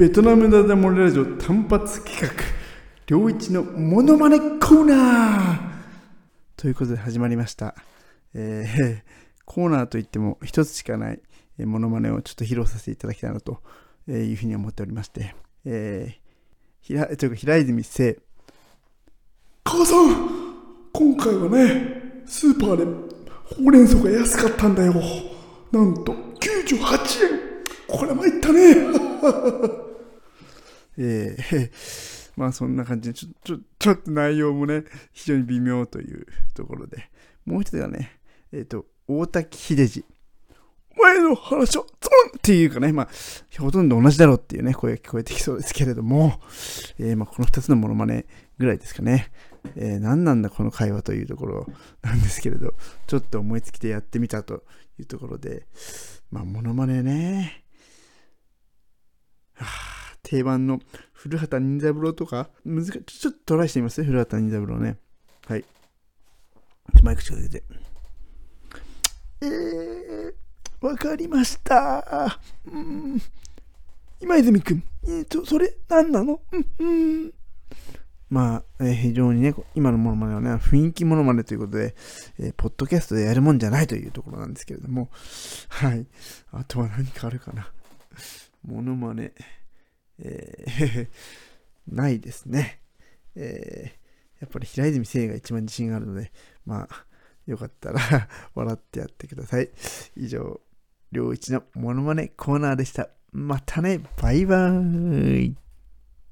ベトナムダダモレラジオ単発企画。良一のモノマネコーナー。ということで始まりました、えーコーナーといっても一つしかないえーモノマネをちょっと披露させていただきたいなというふうに思っておりまして、えーひらというか平泉聖。母さん今回はねスーパーでほうれん草が安かったんだよ。なんと98円。これ参ったね。えー まあそんな感じでちょちょちょっと内容もね非常に微妙というところでもう一つがねえっ、と大滝秀治お前の話はつまんっていうかね、まあ、ほとんど同じだろうっていうね、声が聞こえてきそうですけれども、えーまあ、この二つのモノマネぐらいですかね。えー何なんだこの会話というところなんですけれど、ちょっと思いつきでやってみたというところで、まあ、モノマネね。定番の古畑任三郎とか、難しい。ちょっとトライしてみますね古畑任三郎ね。はい。マイク近づけて。えー、わかりました。うん。今泉くん、えーと、それ、何なの？うん、うん。まあ、えー非常にね、今のモノマネはね、雰囲気モノマネということで、えーポッドキャストでやるもんじゃないというところなんですけれども、はい。あとは何かあるかな。モノマネ、えー ないですね。えーやっぱり平泉聖が一番自信があるので、まあ、よかったら 笑ってやってください。以上、良一のモノマネコーナーでした。またね、バイバーイ。